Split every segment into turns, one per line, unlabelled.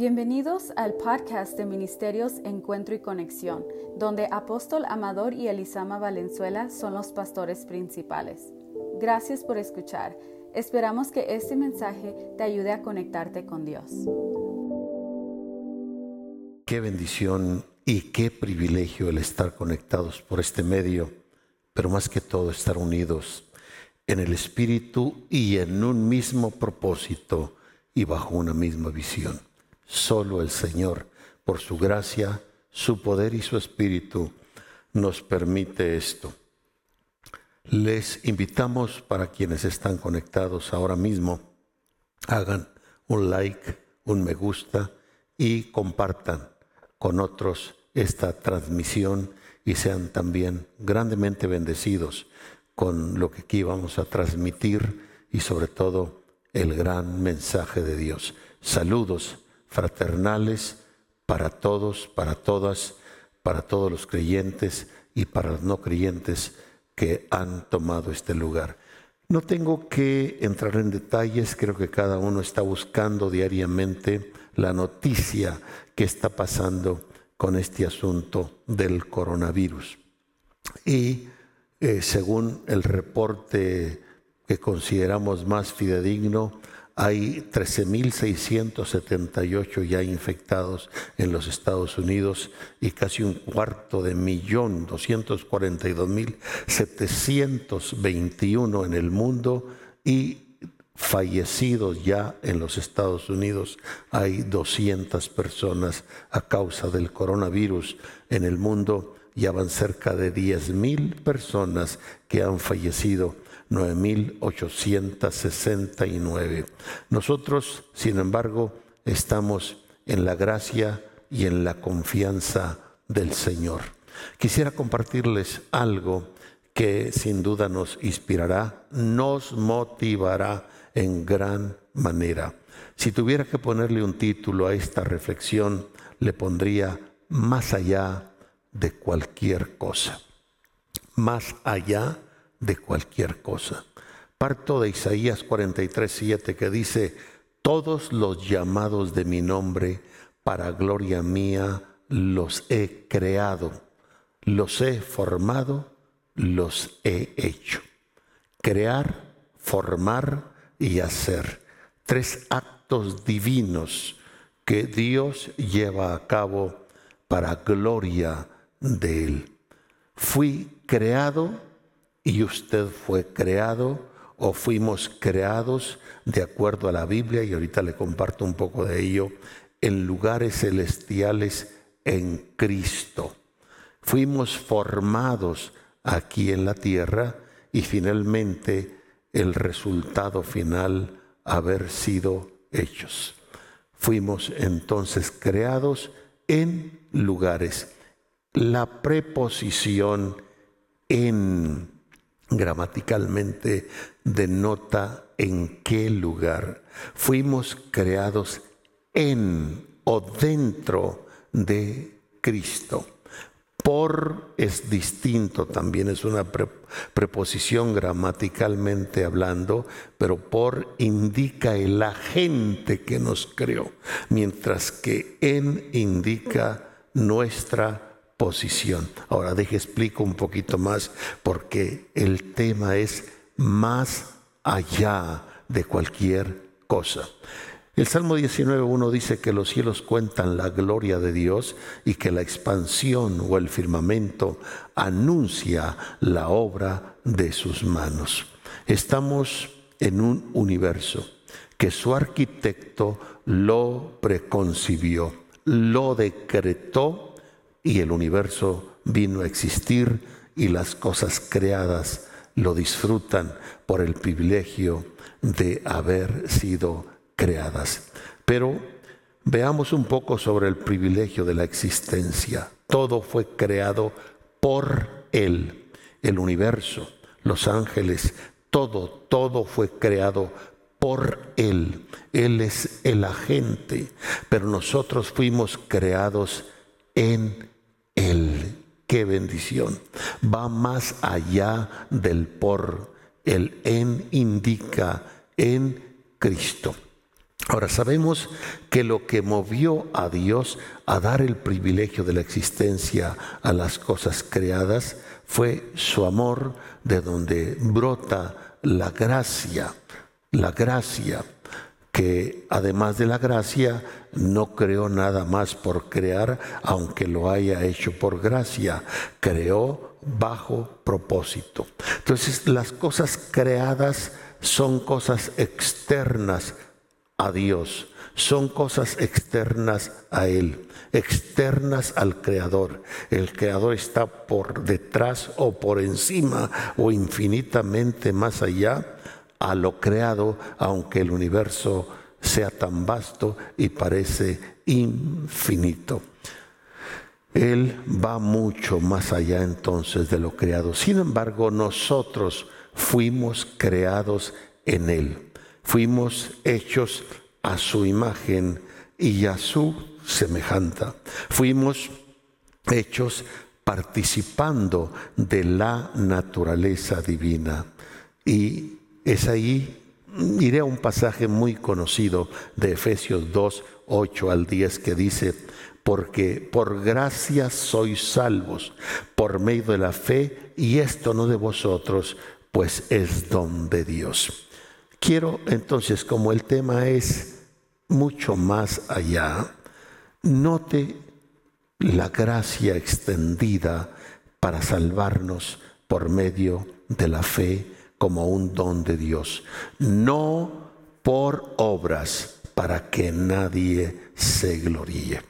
Bienvenidos al podcast de Ministerios Encuentro y Conexión, donde Apóstol Amador y Elisama Valenzuela son los pastores principales. Gracias por escuchar. Esperamos que este mensaje te ayude a conectarte con Dios.
Qué bendición y qué privilegio el estar conectados por este medio, pero más que todo estar unidos en el Espíritu y en un mismo propósito y bajo una misma visión. Solo el Señor, por su gracia, su poder y su Espíritu, nos permite esto. Les invitamos para quienes están conectados ahora mismo, hagan un like, un me gusta y compartan con otros esta transmisión y sean también grandemente bendecidos con lo que aquí vamos a transmitir y sobre todo el gran mensaje de Dios. Saludos fraternales para todos, para todas, para todos los creyentes y para los no creyentes que han tomado este lugar. No tengo que entrar en detalles, creo que cada uno está buscando diariamente la noticia que está pasando con este asunto del coronavirus. Y eh, según el reporte que consideramos más fidedigno, hay 13.678 ya infectados en los Estados Unidos y casi un cuarto de millón, 242.721 en el mundo y fallecidos ya en los Estados Unidos. Hay 200 personas a causa del coronavirus en el mundo. Ya van cerca de 10.000 personas que han fallecido 9.869. Nosotros, sin embargo, estamos en la gracia y en la confianza del Señor. Quisiera compartirles algo que sin duda nos inspirará, nos motivará en gran manera. Si tuviera que ponerle un título a esta reflexión, le pondría más allá de cualquier cosa. Más allá de cualquier cosa. Parto de Isaías 43, 7 que dice, todos los llamados de mi nombre para gloria mía los he creado, los he formado, los he hecho. Crear, formar y hacer. Tres actos divinos que Dios lleva a cabo para gloria de Él. Fui creado y usted fue creado o fuimos creados de acuerdo a la Biblia, y ahorita le comparto un poco de ello, en lugares celestiales en Cristo. Fuimos formados aquí en la tierra y finalmente el resultado final haber sido hechos. Fuimos entonces creados en lugares. La preposición en gramaticalmente denota en qué lugar. Fuimos creados en o dentro de Cristo. Por es distinto, también es una preposición gramaticalmente hablando, pero por indica el agente que nos creó, mientras que en indica nuestra posición. Ahora deje explico un poquito más porque el tema es más allá de cualquier cosa. El Salmo 19.1 dice que los cielos cuentan la gloria de Dios y que la expansión o el firmamento anuncia la obra de sus manos. Estamos en un universo que su arquitecto lo preconcibió, lo decretó y el universo vino a existir y las cosas creadas lo disfrutan por el privilegio de haber sido creadas. Pero veamos un poco sobre el privilegio de la existencia. Todo fue creado por Él, el universo, los ángeles, todo, todo fue creado por Él. Él es el agente, pero nosotros fuimos creados en Él. Qué bendición. Va más allá del por. El en indica en Cristo. Ahora sabemos que lo que movió a Dios a dar el privilegio de la existencia a las cosas creadas fue su amor de donde brota la gracia, la gracia además de la gracia no creó nada más por crear, aunque lo haya hecho por gracia, creó bajo propósito. Entonces las cosas creadas son cosas externas a Dios, son cosas externas a Él, externas al Creador. El Creador está por detrás o por encima o infinitamente más allá a lo creado, aunque el universo sea tan vasto y parece infinito. Él va mucho más allá entonces de lo creado. Sin embargo, nosotros fuimos creados en Él. Fuimos hechos a su imagen y a su semejanza. Fuimos hechos participando de la naturaleza divina. Y es ahí, iré a un pasaje muy conocido de Efesios 2, 8 al 10 que dice, porque por gracia sois salvos por medio de la fe, y esto no de vosotros, pues es don de Dios. Quiero entonces, como el tema es mucho más allá, note la gracia extendida para salvarnos por medio de la fe como un don de Dios, no por obras para que nadie se gloríe.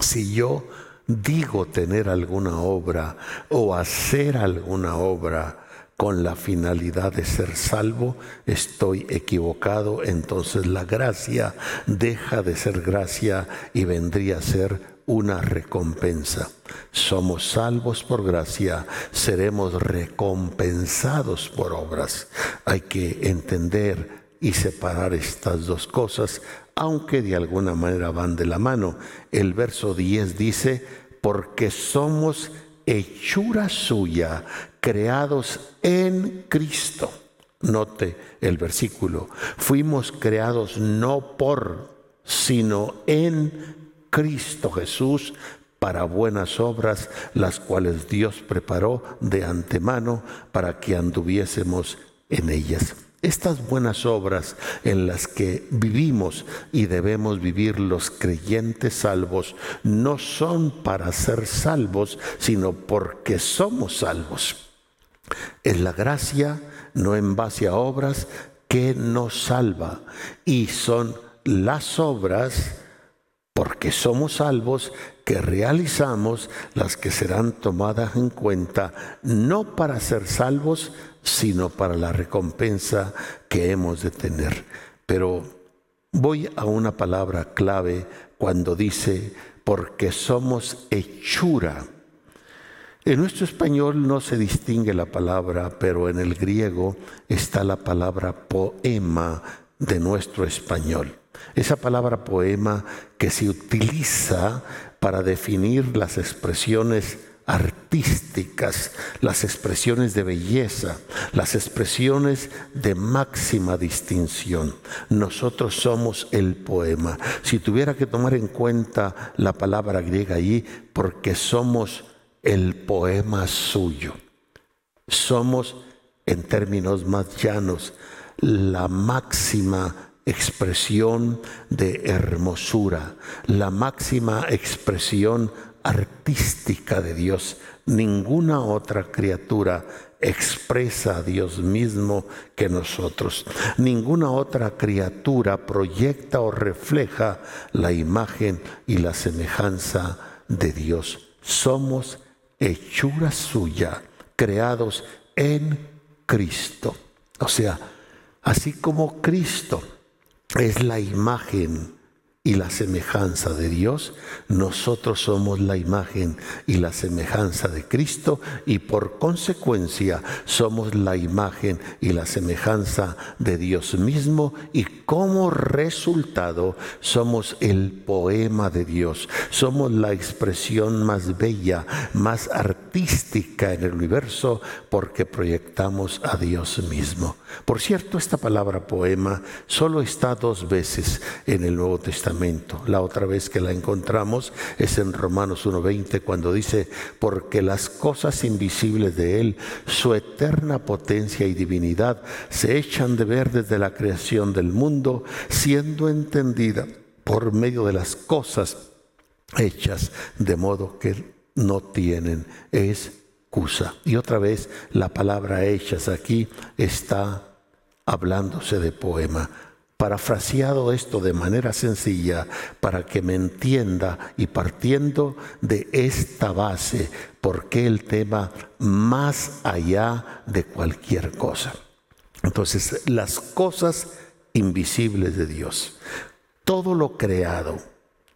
Si yo digo tener alguna obra o hacer alguna obra, con la finalidad de ser salvo, estoy equivocado, entonces la gracia deja de ser gracia y vendría a ser una recompensa. Somos salvos por gracia, seremos recompensados por obras. Hay que entender y separar estas dos cosas, aunque de alguna manera van de la mano. El verso 10 dice, porque somos hechura suya, creados en Cristo. Note el versículo. Fuimos creados no por, sino en Cristo Jesús para buenas obras, las cuales Dios preparó de antemano para que anduviésemos en ellas. Estas buenas obras en las que vivimos y debemos vivir los creyentes salvos no son para ser salvos, sino porque somos salvos. Es la gracia, no en base a obras, que nos salva. Y son las obras, porque somos salvos, que realizamos las que serán tomadas en cuenta, no para ser salvos, sino para la recompensa que hemos de tener. Pero voy a una palabra clave cuando dice, porque somos hechura en nuestro español no se distingue la palabra, pero en el griego está la palabra poema de nuestro español. Esa palabra poema que se utiliza para definir las expresiones artísticas, las expresiones de belleza, las expresiones de máxima distinción. Nosotros somos el poema. Si tuviera que tomar en cuenta la palabra griega allí, porque somos el poema suyo. Somos, en términos más llanos, la máxima expresión de hermosura, la máxima expresión artística de Dios. Ninguna otra criatura expresa a Dios mismo que nosotros. Ninguna otra criatura proyecta o refleja la imagen y la semejanza de Dios. Somos hechura suya, creados en Cristo. O sea, así como Cristo es la imagen y la semejanza de Dios, nosotros somos la imagen y la semejanza de Cristo y por consecuencia somos la imagen y la semejanza de Dios mismo y como resultado somos el poema de Dios, somos la expresión más bella, más artística en el universo porque proyectamos a Dios mismo. Por cierto, esta palabra poema solo está dos veces en el Nuevo Testamento. La otra vez que la encontramos es en Romanos 1.20 cuando dice, porque las cosas invisibles de Él, su eterna potencia y divinidad, se echan de ver desde la creación del mundo, siendo entendida por medio de las cosas hechas, de modo que no tienen excusa. Y otra vez la palabra hechas aquí está hablándose de poema. Parafraseado esto de manera sencilla para que me entienda y partiendo de esta base, porque el tema más allá de cualquier cosa. Entonces, las cosas invisibles de Dios, todo lo creado,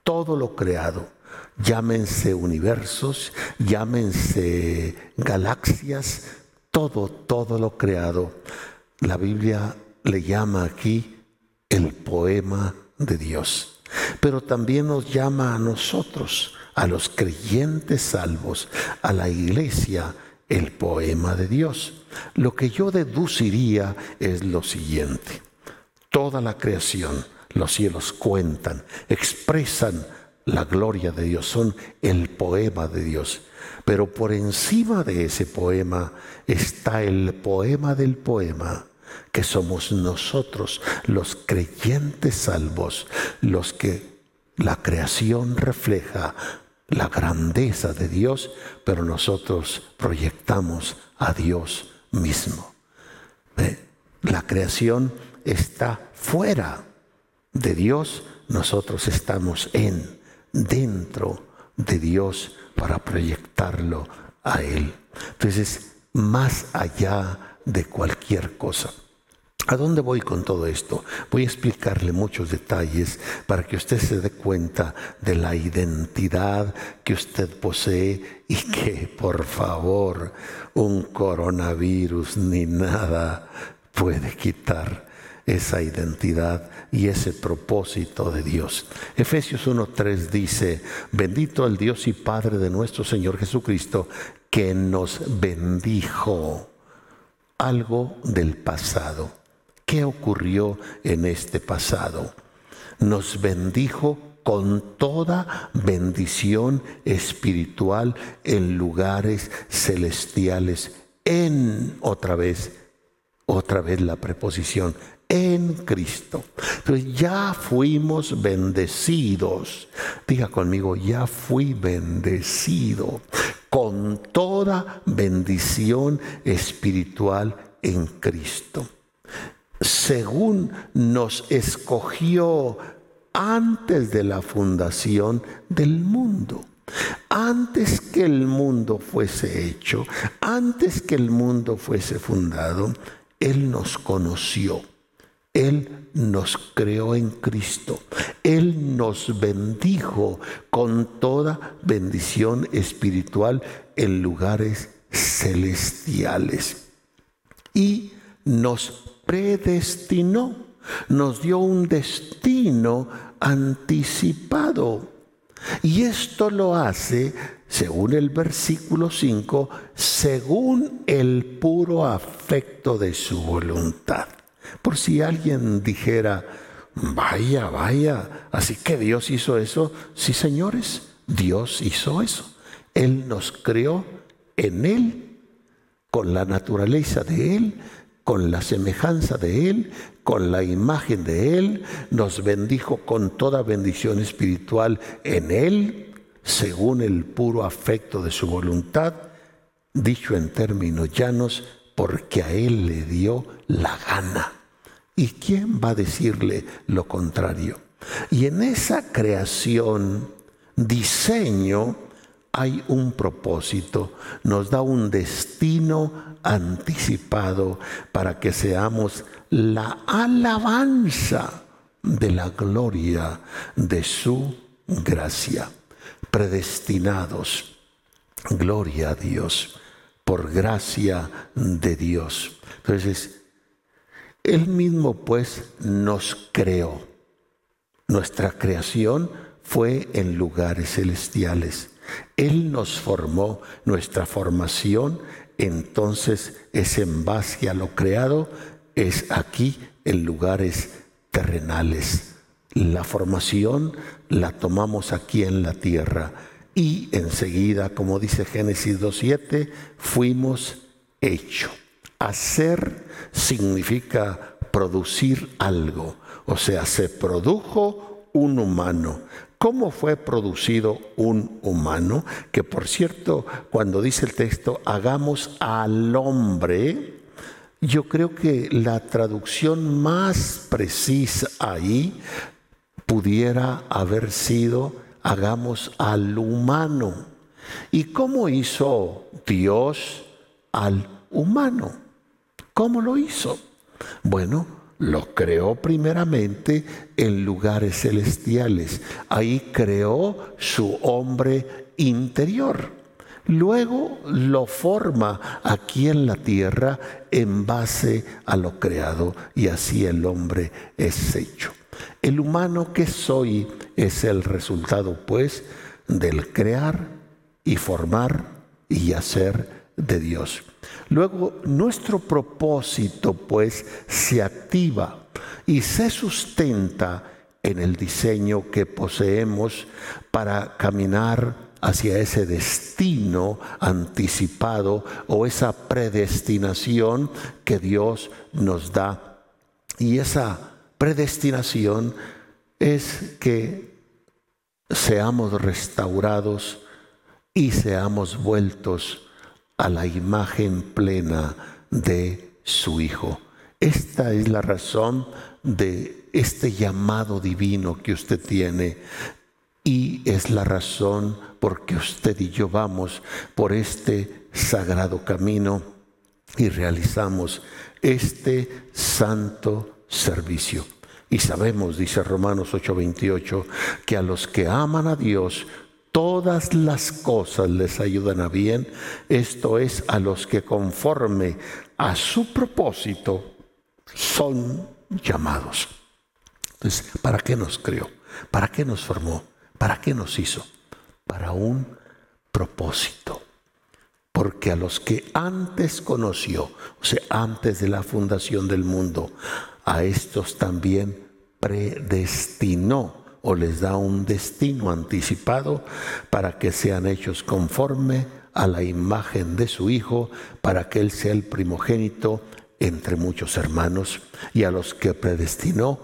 todo lo creado, llámense universos, llámense galaxias, todo, todo lo creado la Biblia le llama aquí el poema de Dios, pero también nos llama a nosotros, a los creyentes salvos, a la iglesia, el poema de Dios. Lo que yo deduciría es lo siguiente. Toda la creación, los cielos cuentan, expresan la gloria de Dios, son el poema de Dios. Pero por encima de ese poema está el poema del poema, que somos nosotros, los creyentes salvos, los que la creación refleja la grandeza de Dios, pero nosotros proyectamos a Dios mismo. La creación está fuera de Dios, nosotros estamos en, dentro de Dios para proyectarlo a Él. Entonces, más allá de cualquier cosa. ¿A dónde voy con todo esto? Voy a explicarle muchos detalles para que usted se dé cuenta de la identidad que usted posee y que, por favor, un coronavirus ni nada puede quitar esa identidad y ese propósito de Dios. Efesios 1.3 dice, bendito el Dios y Padre de nuestro Señor Jesucristo, que nos bendijo algo del pasado. ¿Qué ocurrió en este pasado? Nos bendijo con toda bendición espiritual en lugares celestiales en otra vez, otra vez la preposición en Cristo. Entonces ya fuimos bendecidos. Diga conmigo, ya fui bendecido con toda bendición espiritual en Cristo. Según nos escogió antes de la fundación del mundo. Antes que el mundo fuese hecho, antes que el mundo fuese fundado, Él nos conoció él nos creó en Cristo. Él nos bendijo con toda bendición espiritual en lugares celestiales. Y nos predestinó, nos dio un destino anticipado. Y esto lo hace, según el versículo 5, según el puro afecto de su voluntad. Por si alguien dijera, vaya, vaya, así que Dios hizo eso. Sí, señores, Dios hizo eso. Él nos creó en Él, con la naturaleza de Él, con la semejanza de Él, con la imagen de Él, nos bendijo con toda bendición espiritual en Él, según el puro afecto de su voluntad, dicho en términos llanos, porque a Él le dio la gana. ¿Y quién va a decirle lo contrario? Y en esa creación, diseño, hay un propósito, nos da un destino anticipado para que seamos la alabanza de la gloria de su gracia. Predestinados. Gloria a Dios. Por gracia de Dios. Entonces, Él mismo pues nos creó. Nuestra creación fue en lugares celestiales. Él nos formó, nuestra formación entonces es en base a lo creado, es aquí en lugares terrenales. La formación la tomamos aquí en la tierra y enseguida, como dice Génesis 2.7, fuimos hecho. Hacer significa producir algo, o sea, se produjo un humano. ¿Cómo fue producido un humano? Que por cierto, cuando dice el texto, hagamos al hombre, yo creo que la traducción más precisa ahí pudiera haber sido, hagamos al humano. ¿Y cómo hizo Dios al humano? ¿Cómo lo hizo? Bueno, lo creó primeramente en lugares celestiales. Ahí creó su hombre interior. Luego lo forma aquí en la tierra en base a lo creado y así el hombre es hecho. El humano que soy es el resultado pues del crear y formar y hacer de Dios. Luego, nuestro propósito pues se activa y se sustenta en el diseño que poseemos para caminar hacia ese destino anticipado o esa predestinación que Dios nos da. Y esa predestinación es que seamos restaurados y seamos vueltos a la imagen plena de su Hijo. Esta es la razón de este llamado divino que usted tiene y es la razón por que usted y yo vamos por este sagrado camino y realizamos este santo servicio. Y sabemos, dice Romanos 8:28, que a los que aman a Dios, todas las cosas les ayudan a bien, esto es a los que conforme a su propósito son llamados. Entonces, ¿para qué nos creó? ¿Para qué nos formó? ¿Para qué nos hizo? Para un propósito. Porque a los que antes conoció, o sea, antes de la fundación del mundo, a estos también predestinó o les da un destino anticipado para que sean hechos conforme a la imagen de su Hijo, para que Él sea el primogénito entre muchos hermanos, y a los que predestinó,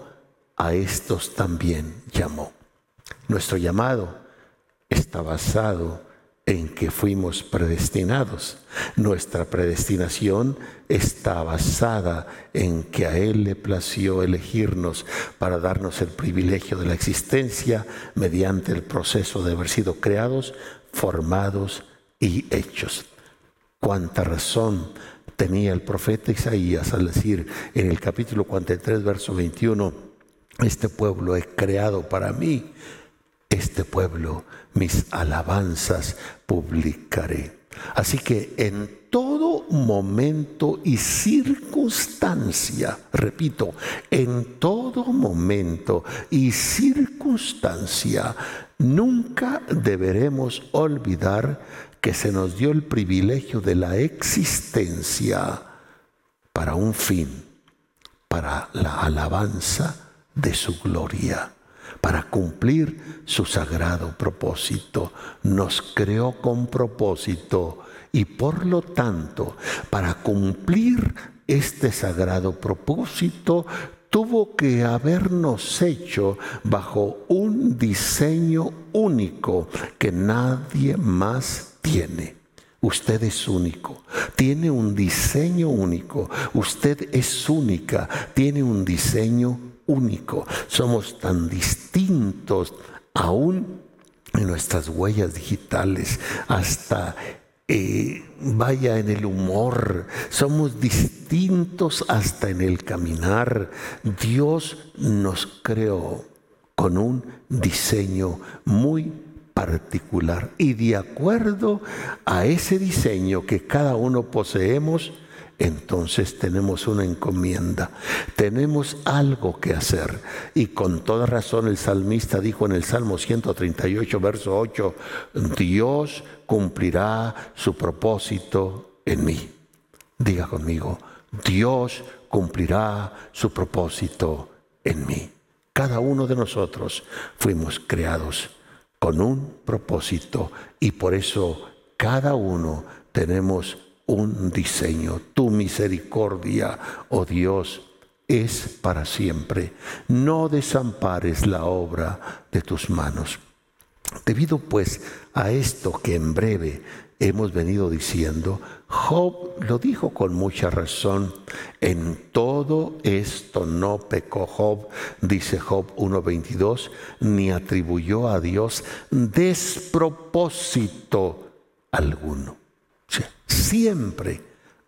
a estos también llamó. Nuestro llamado está basado en que fuimos predestinados. Nuestra predestinación está basada en que a Él le plació elegirnos para darnos el privilegio de la existencia mediante el proceso de haber sido creados, formados y hechos. Cuánta razón tenía el profeta Isaías al decir en el capítulo 43, verso 21, este pueblo es creado para mí este pueblo mis alabanzas publicaré. Así que en todo momento y circunstancia, repito, en todo momento y circunstancia, nunca deberemos olvidar que se nos dio el privilegio de la existencia para un fin, para la alabanza de su gloria para cumplir su sagrado propósito. Nos creó con propósito y por lo tanto, para cumplir este sagrado propósito, tuvo que habernos hecho bajo un diseño único que nadie más tiene. Usted es único, tiene un diseño único, usted es única, tiene un diseño único, somos tan distintos aún en nuestras huellas digitales, hasta eh, vaya en el humor, somos distintos hasta en el caminar. Dios nos creó con un diseño muy particular. Y de acuerdo a ese diseño que cada uno poseemos, entonces tenemos una encomienda, tenemos algo que hacer. Y con toda razón el salmista dijo en el Salmo 138, verso 8, Dios cumplirá su propósito en mí. Diga conmigo, Dios cumplirá su propósito en mí. Cada uno de nosotros fuimos creados con un propósito y por eso cada uno tenemos un diseño. Tu misericordia, oh Dios, es para siempre. No desampares la obra de tus manos. Debido pues a esto que en breve hemos venido diciendo, Job lo dijo con mucha razón, en todo esto no pecó Job, dice Job 1.22, ni atribuyó a Dios despropósito alguno. Siempre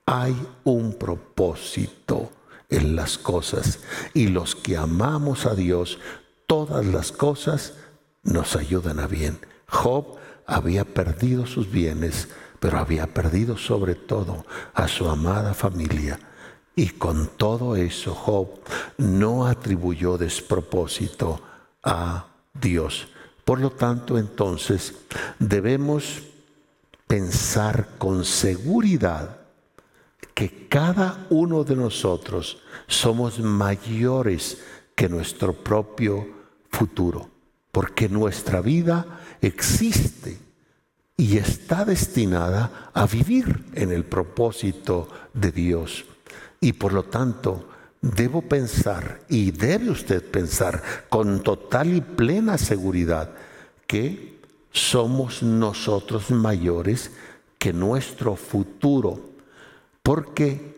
hay un propósito en las cosas y los que amamos a Dios, todas las cosas nos ayudan a bien. Job había perdido sus bienes, pero había perdido sobre todo a su amada familia. Y con todo eso Job no atribuyó despropósito a Dios. Por lo tanto, entonces debemos pensar con seguridad que cada uno de nosotros somos mayores que nuestro propio futuro, porque nuestra vida existe y está destinada a vivir en el propósito de Dios. Y por lo tanto, debo pensar y debe usted pensar con total y plena seguridad que somos nosotros mayores que nuestro futuro, porque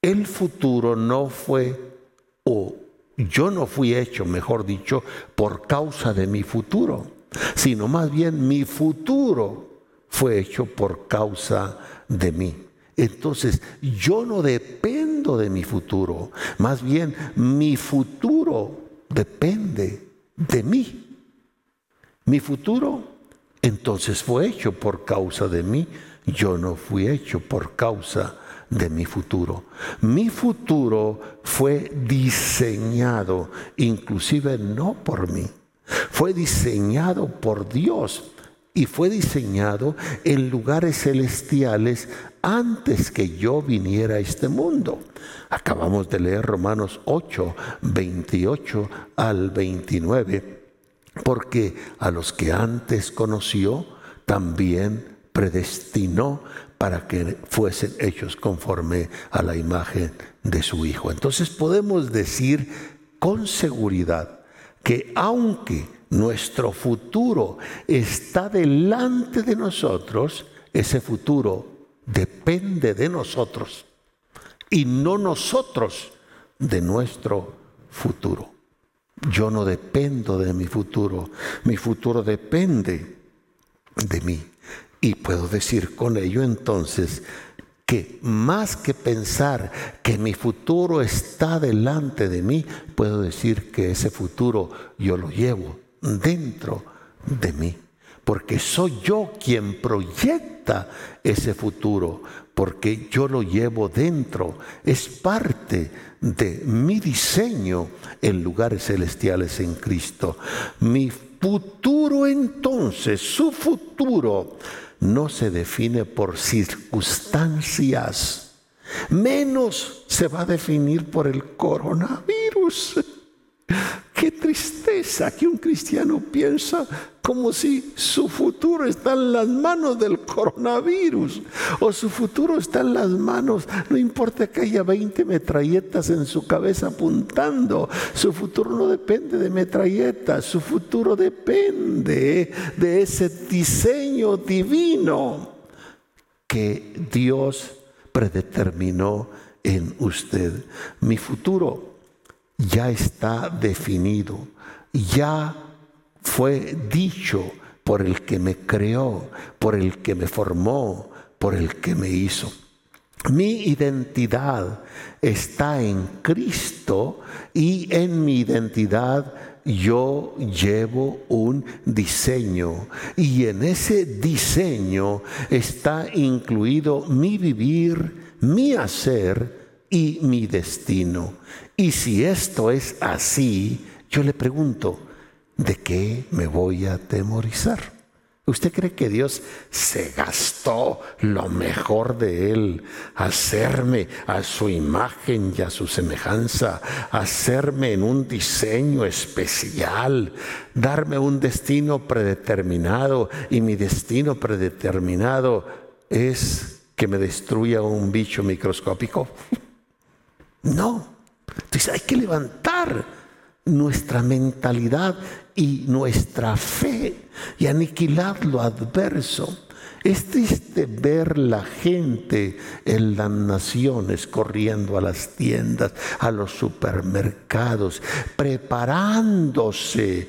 el futuro no fue, o yo no fui hecho, mejor dicho, por causa de mi futuro sino más bien mi futuro fue hecho por causa de mí. Entonces, yo no dependo de mi futuro, más bien mi futuro depende de mí. Mi futuro entonces fue hecho por causa de mí, yo no fui hecho por causa de mi futuro. Mi futuro fue diseñado inclusive no por mí fue diseñado por Dios y fue diseñado en lugares celestiales antes que yo viniera a este mundo. Acabamos de leer Romanos 8, 28 al 29, porque a los que antes conoció, también predestinó para que fuesen hechos conforme a la imagen de su Hijo. Entonces podemos decir con seguridad que aunque nuestro futuro está delante de nosotros, ese futuro depende de nosotros y no nosotros de nuestro futuro. Yo no dependo de mi futuro, mi futuro depende de mí. Y puedo decir con ello entonces que más que pensar que mi futuro está delante de mí, puedo decir que ese futuro yo lo llevo dentro de mí. Porque soy yo quien proyecta ese futuro, porque yo lo llevo dentro. Es parte de mi diseño en lugares celestiales en Cristo. Mi futuro entonces, su futuro, no se define por circunstancias, menos se va a definir por el coronavirus. Tristeza que un cristiano piensa como si su futuro está en las manos del coronavirus o su futuro está en las manos, no importa que haya 20 metralletas en su cabeza apuntando, su futuro no depende de metralletas, su futuro depende de ese diseño divino que Dios predeterminó en usted. Mi futuro ya está definido, ya fue dicho por el que me creó, por el que me formó, por el que me hizo. Mi identidad está en Cristo y en mi identidad yo llevo un diseño y en ese diseño está incluido mi vivir, mi hacer y mi destino. Y si esto es así, yo le pregunto, ¿de qué me voy a temorizar? ¿Usted cree que Dios se gastó lo mejor de Él, hacerme a su imagen y a su semejanza, hacerme en un diseño especial, darme un destino predeterminado y mi destino predeterminado es que me destruya un bicho microscópico? No. Entonces hay que levantar nuestra mentalidad y nuestra fe y aniquilar lo adverso. Es triste ver la gente en las naciones corriendo a las tiendas, a los supermercados, preparándose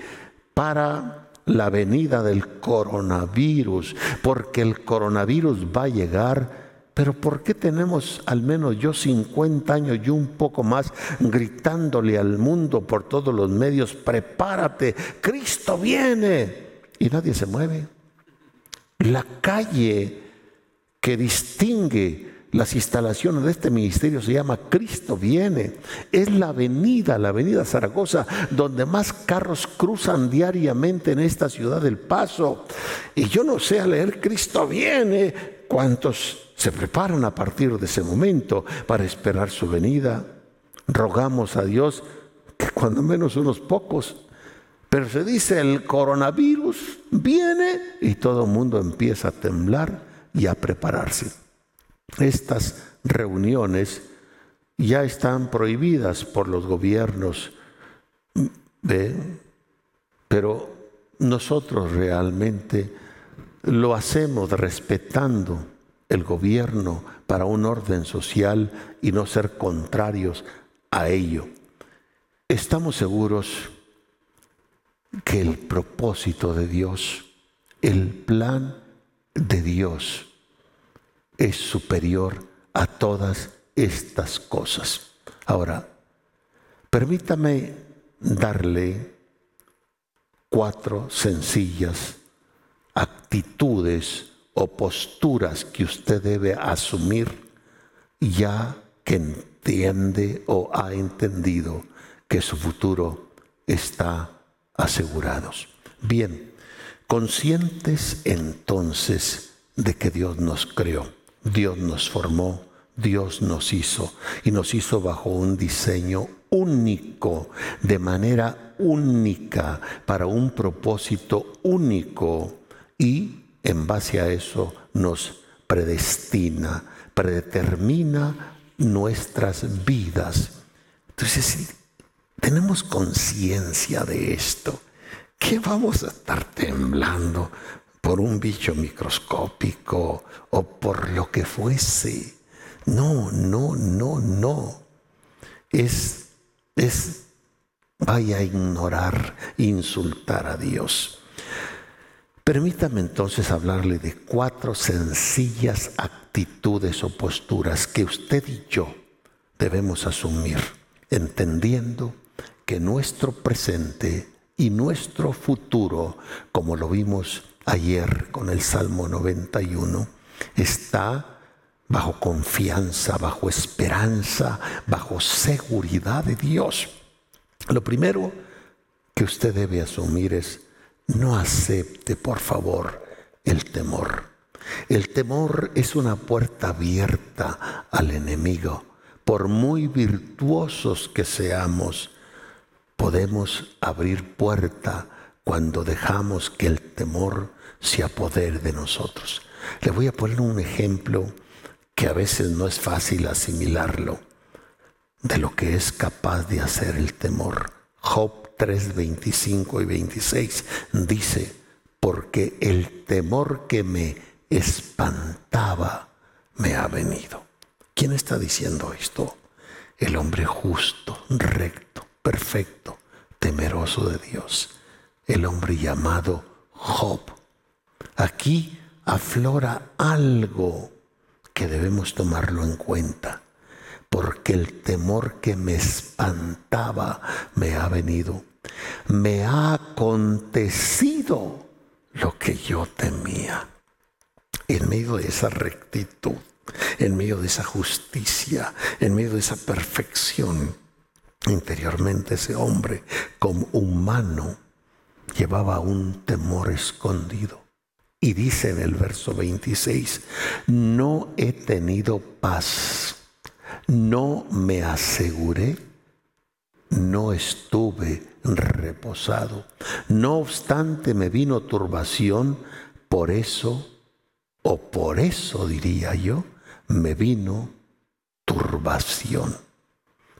para la venida del coronavirus, porque el coronavirus va a llegar pero ¿por qué tenemos al menos yo 50 años y un poco más gritándole al mundo por todos los medios, prepárate, Cristo viene? Y nadie se mueve. La calle que distingue las instalaciones de este ministerio se llama Cristo viene. Es la avenida, la avenida Zaragoza, donde más carros cruzan diariamente en esta ciudad del Paso. Y yo no sé a leer Cristo viene cuántos se preparan a partir de ese momento para esperar su venida. Rogamos a Dios que cuando menos unos pocos, pero se dice el coronavirus viene y todo el mundo empieza a temblar y a prepararse. Estas reuniones ya están prohibidas por los gobiernos, pero nosotros realmente lo hacemos respetando el gobierno para un orden social y no ser contrarios a ello. Estamos seguros que el propósito de Dios, el plan de Dios es superior a todas estas cosas. Ahora, permítame darle cuatro sencillas actitudes o posturas que usted debe asumir ya que entiende o ha entendido que su futuro está asegurado. Bien, conscientes entonces de que Dios nos creó, Dios nos formó, Dios nos hizo y nos hizo bajo un diseño único, de manera única, para un propósito único y en base a eso nos predestina, predetermina nuestras vidas. Entonces, si tenemos conciencia de esto, ¿qué vamos a estar temblando por un bicho microscópico o por lo que fuese? No, no, no, no. Es, es, vaya a ignorar, insultar a Dios. Permítame entonces hablarle de cuatro sencillas actitudes o posturas que usted y yo debemos asumir, entendiendo que nuestro presente y nuestro futuro, como lo vimos ayer con el Salmo 91, está bajo confianza, bajo esperanza, bajo seguridad de Dios. Lo primero que usted debe asumir es no acepte, por favor, el temor. El temor es una puerta abierta al enemigo. Por muy virtuosos que seamos, podemos abrir puerta cuando dejamos que el temor se apodere de nosotros. Le voy a poner un ejemplo que a veces no es fácil asimilarlo de lo que es capaz de hacer el temor. Job 3, 25 y 26 dice, porque el temor que me espantaba me ha venido. ¿Quién está diciendo esto? El hombre justo, recto, perfecto, temeroso de Dios. El hombre llamado Job. Aquí aflora algo que debemos tomarlo en cuenta, porque el temor que me espantaba me ha venido. Me ha acontecido lo que yo temía. En medio de esa rectitud, en medio de esa justicia, en medio de esa perfección, interiormente ese hombre como humano llevaba un temor escondido. Y dice en el verso 26, no he tenido paz, no me aseguré, no estuve reposado. No obstante me vino turbación, por eso, o por eso diría yo, me vino turbación.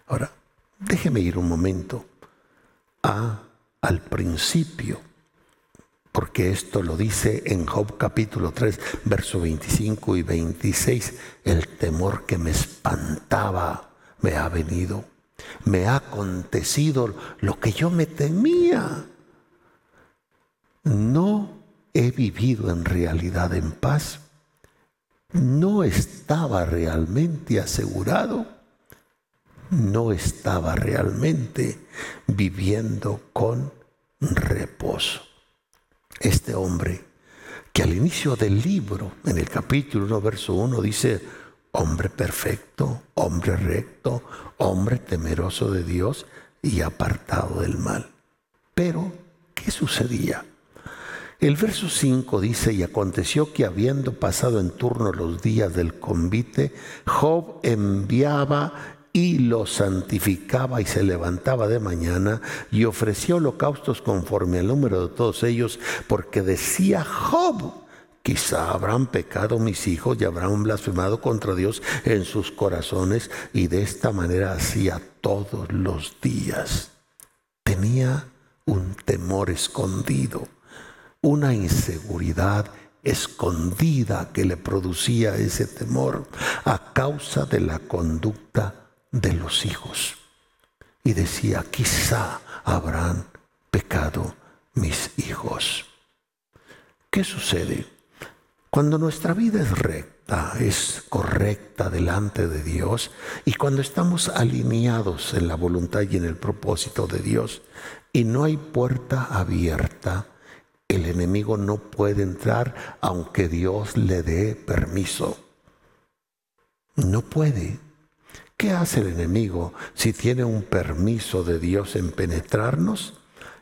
Ahora, déjeme ir un momento a, al principio porque esto lo dice en Job capítulo 3, verso 25 y 26, el temor que me espantaba me ha venido, me ha acontecido lo que yo me temía. No he vivido en realidad en paz, no estaba realmente asegurado, no estaba realmente viviendo con reposo este hombre que al inicio del libro, en el capítulo 1, verso 1, dice, hombre perfecto, hombre recto, hombre temeroso de Dios y apartado del mal. Pero, ¿qué sucedía? El verso 5 dice, y aconteció que habiendo pasado en turno los días del convite, Job enviaba y lo santificaba y se levantaba de mañana y ofrecía holocaustos conforme al número de todos ellos, porque decía Job, quizá habrán pecado mis hijos y habrán blasfemado contra Dios en sus corazones y de esta manera hacía todos los días. Tenía un temor escondido, una inseguridad escondida que le producía ese temor a causa de la conducta de los hijos. Y decía, quizá habrán pecado mis hijos. ¿Qué sucede? Cuando nuestra vida es recta, es correcta delante de Dios, y cuando estamos alineados en la voluntad y en el propósito de Dios, y no hay puerta abierta, el enemigo no puede entrar aunque Dios le dé permiso. No puede. ¿Qué hace el enemigo si tiene un permiso de Dios en penetrarnos?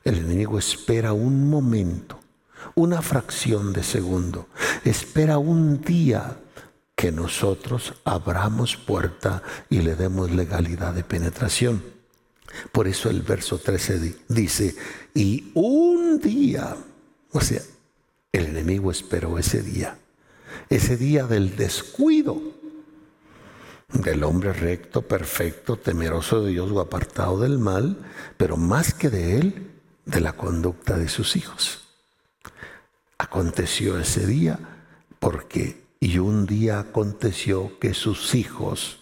El enemigo espera un momento, una fracción de segundo, espera un día que nosotros abramos puerta y le demos legalidad de penetración. Por eso el verso 13 dice, y un día, o sea, el enemigo esperó ese día, ese día del descuido del hombre recto, perfecto, temeroso de Dios o apartado del mal, pero más que de él, de la conducta de sus hijos. Aconteció ese día porque, y un día aconteció que sus hijos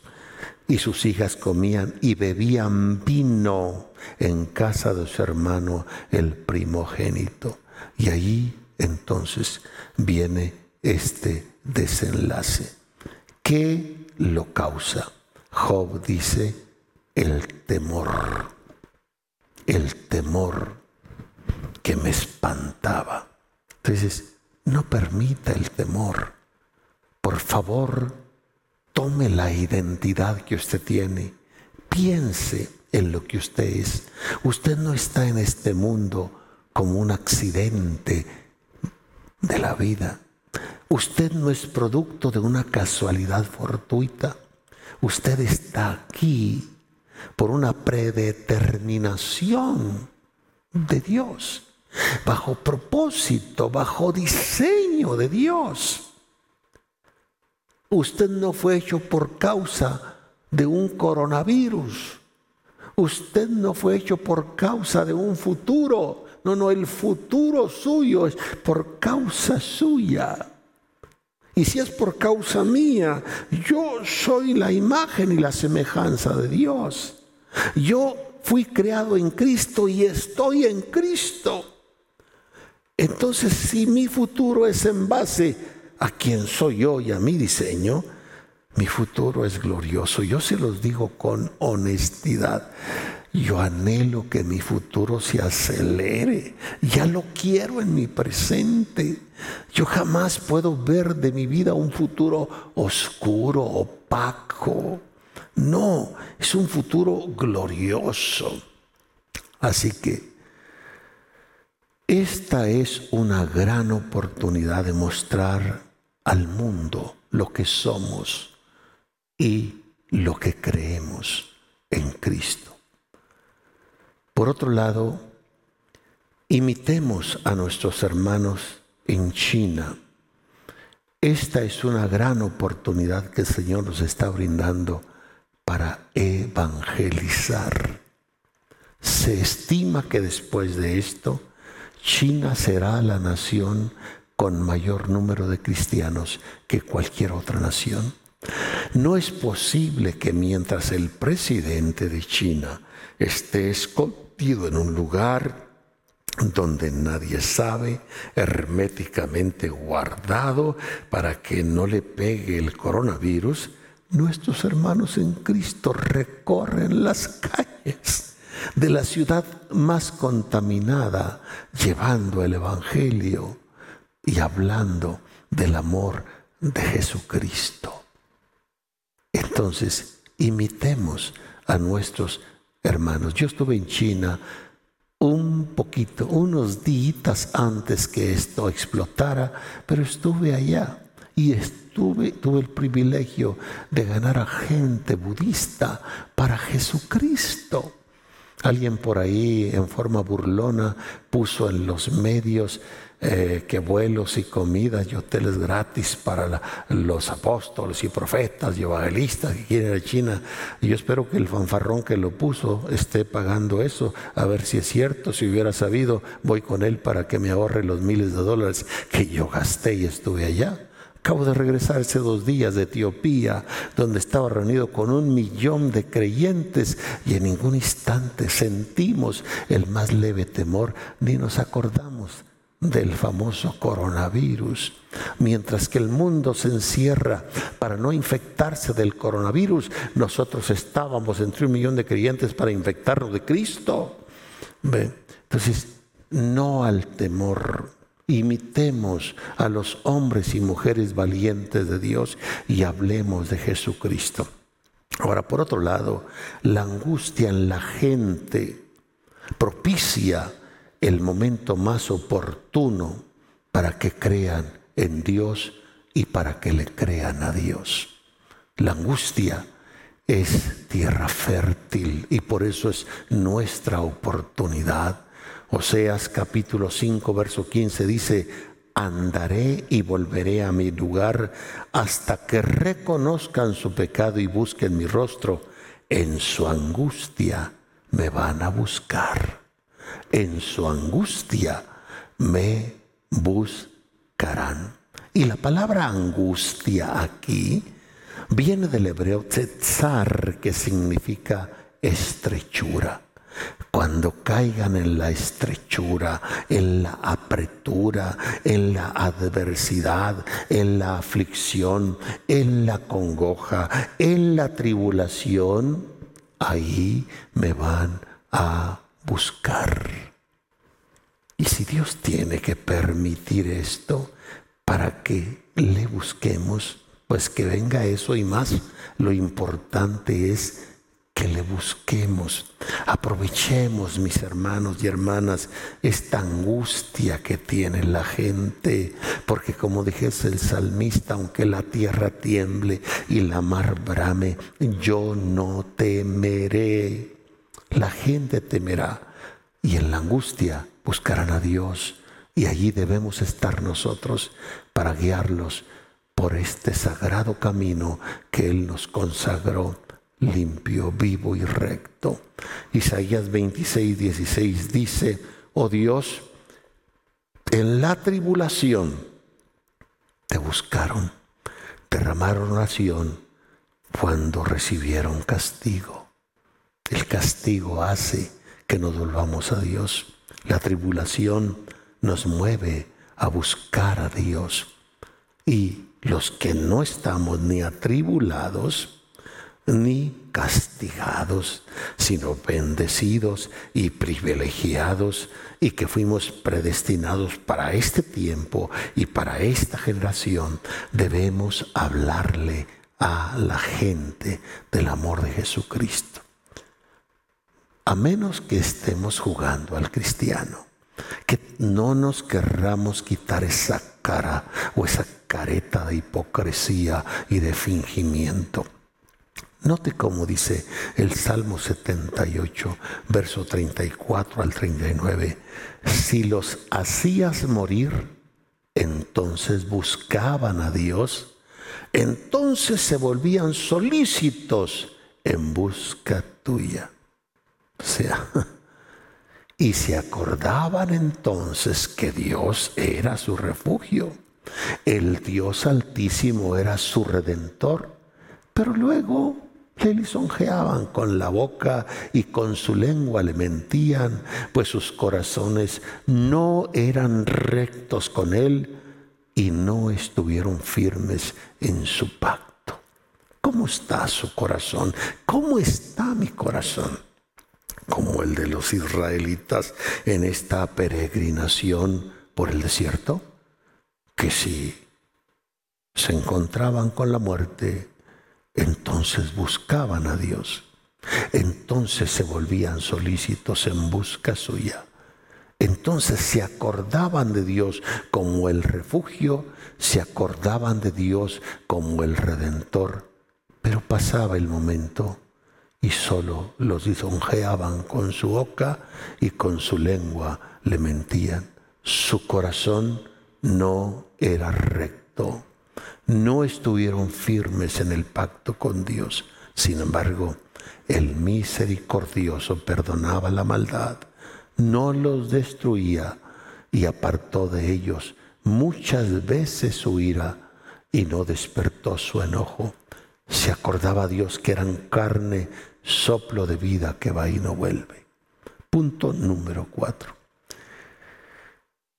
y sus hijas comían y bebían vino en casa de su hermano el primogénito. Y allí entonces viene este desenlace. ¿Qué lo causa. Job dice el temor, el temor que me espantaba. Entonces, no permita el temor. Por favor, tome la identidad que usted tiene. Piense en lo que usted es. Usted no está en este mundo como un accidente de la vida. Usted no es producto de una casualidad fortuita. Usted está aquí por una predeterminación de Dios, bajo propósito, bajo diseño de Dios. Usted no fue hecho por causa de un coronavirus. Usted no fue hecho por causa de un futuro. No, no, el futuro suyo es por causa suya. Y si es por causa mía, yo soy la imagen y la semejanza de Dios. Yo fui creado en Cristo y estoy en Cristo. Entonces, si mi futuro es en base a quien soy yo y a mi diseño, Mi futuro es glorioso. Yo se los digo con honestidad. Yo anhelo que mi futuro se acelere. Ya lo quiero en mi presente. Yo jamás puedo ver de mi vida un futuro oscuro, opaco. No, es un futuro glorioso. Así que esta es una gran oportunidad de mostrar al mundo lo que somos y lo que creemos en Cristo. Por otro lado, imitemos a nuestros hermanos en China. Esta es una gran oportunidad que el Señor nos está brindando para evangelizar. Se estima que después de esto, China será la nación con mayor número de cristianos que cualquier otra nación. No es posible que mientras el presidente de China esté escondido en un lugar donde nadie sabe, herméticamente guardado para que no le pegue el coronavirus, nuestros hermanos en Cristo recorren las calles de la ciudad más contaminada, llevando el Evangelio y hablando del amor de Jesucristo. Entonces, imitemos a nuestros hermanos. Yo estuve en China un poquito, unos días antes que esto explotara, pero estuve allá y estuve, tuve el privilegio de ganar a gente budista para Jesucristo. Alguien por ahí en forma burlona puso en los medios eh, que vuelos y comidas y hoteles gratis para los apóstoles y profetas y evangelistas que quieren ir a China. Y yo espero que el fanfarrón que lo puso esté pagando eso, a ver si es cierto. Si hubiera sabido, voy con él para que me ahorre los miles de dólares que yo gasté y estuve allá. Acabo de regresar hace dos días de Etiopía, donde estaba reunido con un millón de creyentes y en ningún instante sentimos el más leve temor ni nos acordamos del famoso coronavirus. Mientras que el mundo se encierra para no infectarse del coronavirus, nosotros estábamos entre un millón de creyentes para infectarnos de Cristo. Entonces, no al temor. Imitemos a los hombres y mujeres valientes de Dios y hablemos de Jesucristo. Ahora, por otro lado, la angustia en la gente propicia el momento más oportuno para que crean en Dios y para que le crean a Dios. La angustia es tierra fértil y por eso es nuestra oportunidad. Oseas capítulo 5, verso 15 dice, andaré y volveré a mi lugar hasta que reconozcan su pecado y busquen mi rostro. En su angustia me van a buscar en su angustia me buscarán. Y la palabra angustia aquí viene del hebreo tzetzar, que significa estrechura. Cuando caigan en la estrechura, en la apretura, en la adversidad, en la aflicción, en la congoja, en la tribulación, ahí me van a buscar. Y si Dios tiene que permitir esto para que le busquemos, pues que venga eso y más. Lo importante es que le busquemos. Aprovechemos, mis hermanos y hermanas, esta angustia que tiene la gente, porque como dijese el salmista, aunque la tierra tiemble y la mar brame, yo no temeré la gente temerá y en la angustia buscarán a Dios. Y allí debemos estar nosotros para guiarlos por este sagrado camino que Él nos consagró limpio, vivo y recto. Isaías 26, 16 dice, oh Dios, en la tribulación te buscaron, derramaron oración cuando recibieron castigo. El castigo hace que nos volvamos a Dios. La tribulación nos mueve a buscar a Dios. Y los que no estamos ni atribulados, ni castigados, sino bendecidos y privilegiados y que fuimos predestinados para este tiempo y para esta generación, debemos hablarle a la gente del amor de Jesucristo. A menos que estemos jugando al cristiano, que no nos querramos quitar esa cara o esa careta de hipocresía y de fingimiento Note cómo dice el Salmo 78, verso 34 al 39. Si los hacías morir, entonces buscaban a Dios, entonces se volvían solícitos en busca tuya. O sea, y se acordaban entonces que Dios era su refugio, el Dios altísimo era su redentor, pero luego le lisonjeaban con la boca y con su lengua le mentían, pues sus corazones no eran rectos con él y no estuvieron firmes en su pacto. ¿Cómo está su corazón? ¿Cómo está mi corazón? Como el de los israelitas en esta peregrinación por el desierto, que si se encontraban con la muerte, entonces buscaban a Dios. Entonces se volvían solícitos en busca suya. Entonces se acordaban de Dios como el refugio, se acordaban de Dios como el redentor. Pero pasaba el momento y solo los lisonjeaban con su boca y con su lengua le mentían. Su corazón no era recto no estuvieron firmes en el pacto con Dios. Sin embargo, el misericordioso perdonaba la maldad, no los destruía y apartó de ellos muchas veces su ira y no despertó su enojo. Se acordaba Dios que eran carne, soplo de vida que va y no vuelve. Punto número cuatro.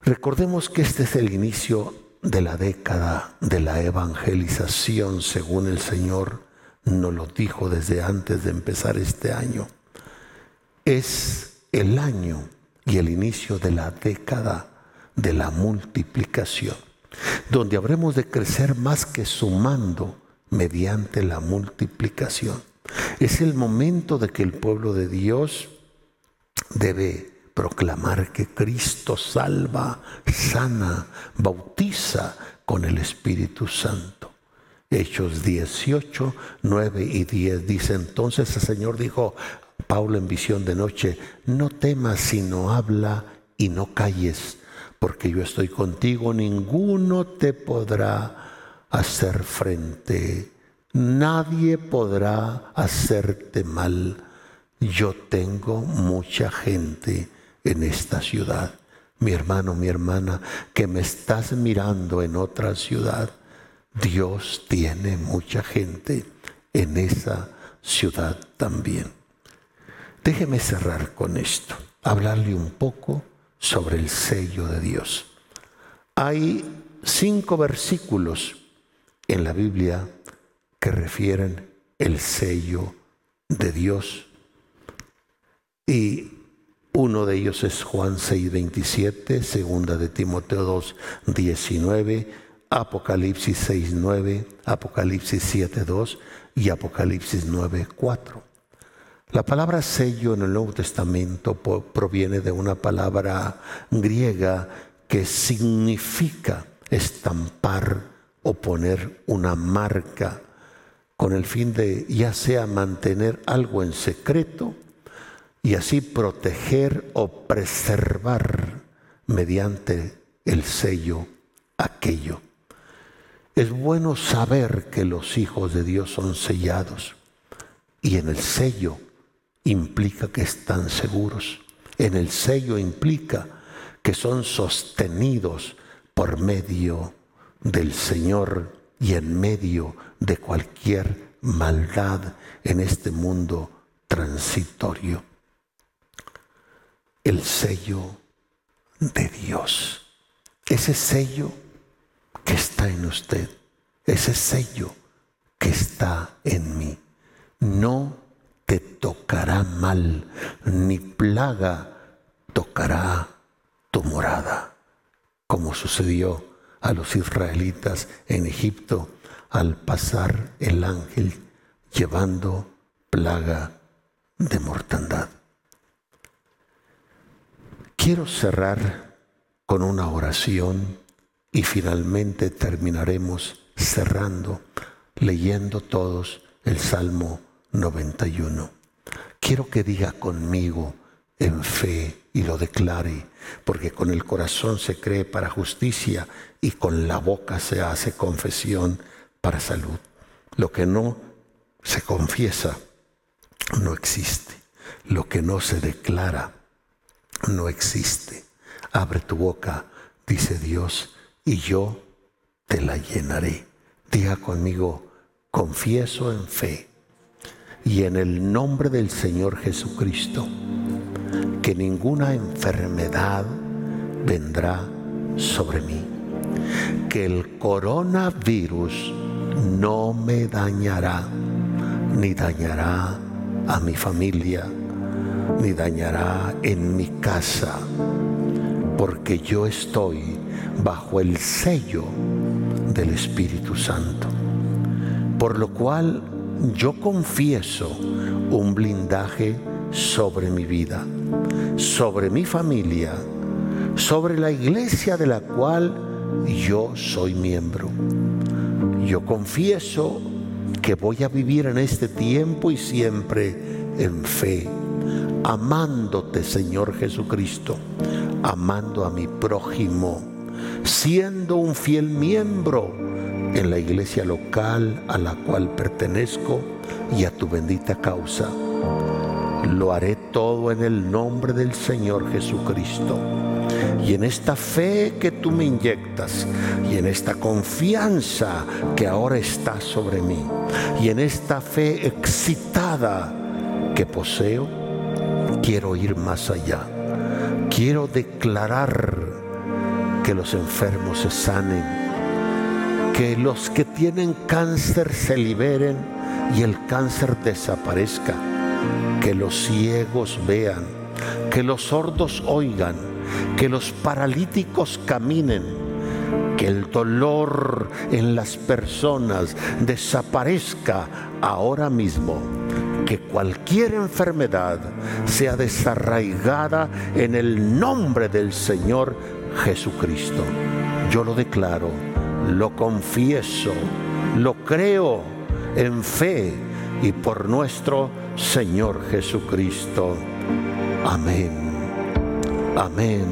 Recordemos que este es el inicio de la década de la evangelización, según el Señor nos lo dijo desde antes de empezar este año. Es el año y el inicio de la década de la multiplicación, donde habremos de crecer más que sumando mediante la multiplicación. Es el momento de que el pueblo de Dios debe proclamar que Cristo salva, sana, bautiza con el Espíritu Santo. Hechos 18, 9 y 10 dice entonces el Señor dijo, Pablo en visión de noche, no temas sino habla y no calles, porque yo estoy contigo, ninguno te podrá hacer frente, nadie podrá hacerte mal. Yo tengo mucha gente en esta ciudad. Mi hermano, mi hermana, que me estás mirando en otra ciudad, Dios tiene mucha gente en esa ciudad también. Déjeme cerrar con esto, hablarle un poco sobre el sello de Dios. Hay cinco versículos en la Biblia que refieren el sello de Dios. Y uno de ellos es Juan 6, 27, segunda de Timoteo 2, 19, Apocalipsis 6, 9, Apocalipsis 7, 2 y Apocalipsis 9, 4. La palabra sello en el Nuevo Testamento proviene de una palabra griega que significa estampar o poner una marca con el fin de ya sea mantener algo en secreto y así proteger o preservar mediante el sello aquello. Es bueno saber que los hijos de Dios son sellados y en el sello implica que están seguros. En el sello implica que son sostenidos por medio del Señor y en medio de cualquier maldad en este mundo transitorio el sello de Dios. Ese sello que está en usted ese sello que está en mí. No te tocará mal, ni plaga tocará tu morada, como sucedió a los israelitas en Egipto al pasar el ángel llevando plaga de mortandad. Quiero cerrar con una oración y finalmente terminaremos cerrando, leyendo todos el Salmo 91. Quiero que diga conmigo en fe y lo declare, porque con el corazón se cree para justicia y con la boca se hace confesión para salud. Lo que no se confiesa no existe. Lo que no se declara no existe. Abre tu boca, dice Dios, y yo te la llenaré. Diga conmigo, confieso en fe y en el nombre del Señor Jesucristo que ninguna enfermedad vendrá sobre mí, que el coronavirus no me dañará, ni dañará a mi familia, ni dañará en mi casa, porque yo estoy bajo el sello del Espíritu Santo. Por lo cual yo confieso un blindaje sobre mi vida, sobre mi familia, sobre la iglesia de la cual yo soy miembro. Yo confieso que voy a vivir en este tiempo y siempre en fe, amándote Señor Jesucristo, amando a mi prójimo, siendo un fiel miembro en la iglesia local a la cual pertenezco y a tu bendita causa. Lo haré todo en el nombre del Señor Jesucristo. Y en esta fe que tú me inyectas, y en esta confianza que ahora está sobre mí, y en esta fe excitada que poseo, quiero ir más allá. Quiero declarar que los enfermos se sanen que los que tienen cáncer se liberen y el cáncer desaparezca, que los ciegos vean, que los sordos oigan, que los paralíticos caminen, que el dolor en las personas desaparezca ahora mismo, que cualquier enfermedad sea desarraigada en el nombre del Señor Jesucristo. Yo lo declaro lo confieso, lo creo en fe y por nuestro Señor Jesucristo. Amén, amén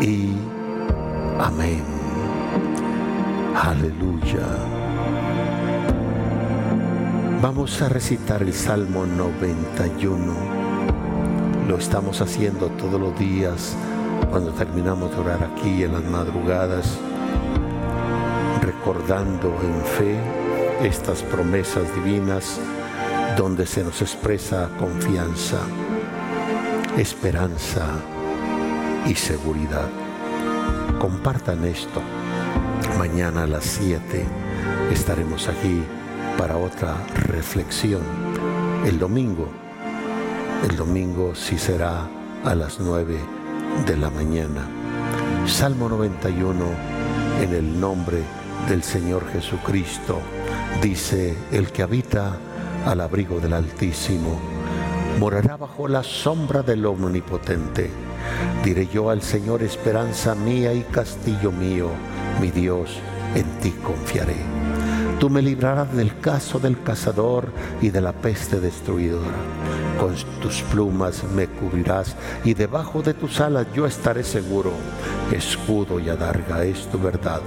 y amén. Aleluya. Vamos a recitar el Salmo 91. Lo estamos haciendo todos los días cuando terminamos de orar aquí en las madrugadas recordando en fe estas promesas divinas donde se nos expresa confianza, esperanza y seguridad. Compartan esto. Mañana a las 7 estaremos aquí para otra reflexión. El domingo, el domingo sí será a las 9 de la mañana. Salmo 91 en el nombre de del Señor Jesucristo. Dice, el que habita al abrigo del Altísimo, morará bajo la sombra del Omnipotente. Diré yo al Señor, esperanza mía y castillo mío, mi Dios, en ti confiaré. Tú me librarás del caso del cazador y de la peste destruidora con tus plumas me cubrirás y debajo de tus alas yo estaré seguro. Escudo y adarga es tu verdad.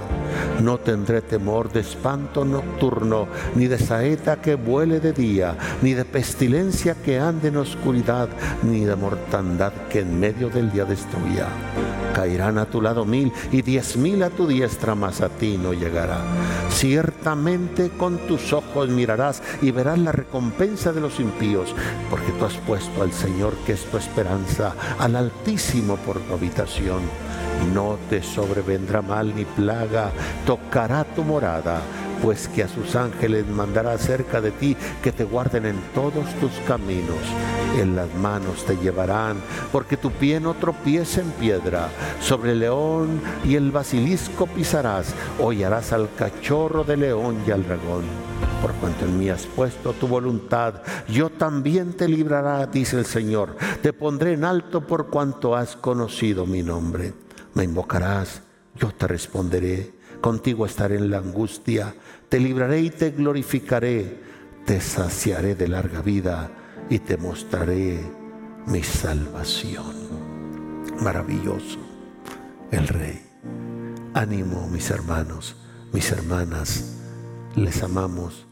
No tendré temor de espanto nocturno, ni de saeta que vuele de día, ni de pestilencia que ande en oscuridad, ni de mortandad que en medio del día destruya Caerán a tu lado mil y diez mil a tu diestra, mas a ti no llegará. Ciertamente con tus ojos mirarás y verás la recompensa de los impíos, porque tú has puesto al Señor que es tu esperanza, al Altísimo por tu habitación. No te sobrevendrá mal ni plaga, tocará tu morada pues que a sus ángeles mandará cerca de ti que te guarden en todos tus caminos. En las manos te llevarán, porque tu pie no tropiece en piedra. Sobre el león y el basilisco pisarás, hollarás al cachorro de león y al dragón. Por cuanto en mí has puesto tu voluntad, yo también te librará, dice el Señor. Te pondré en alto por cuanto has conocido mi nombre. Me invocarás, yo te responderé Contigo estaré en la angustia, te libraré y te glorificaré, te saciaré de larga vida y te mostraré mi salvación. Maravilloso el Rey. Ánimo, mis hermanos, mis hermanas, les amamos.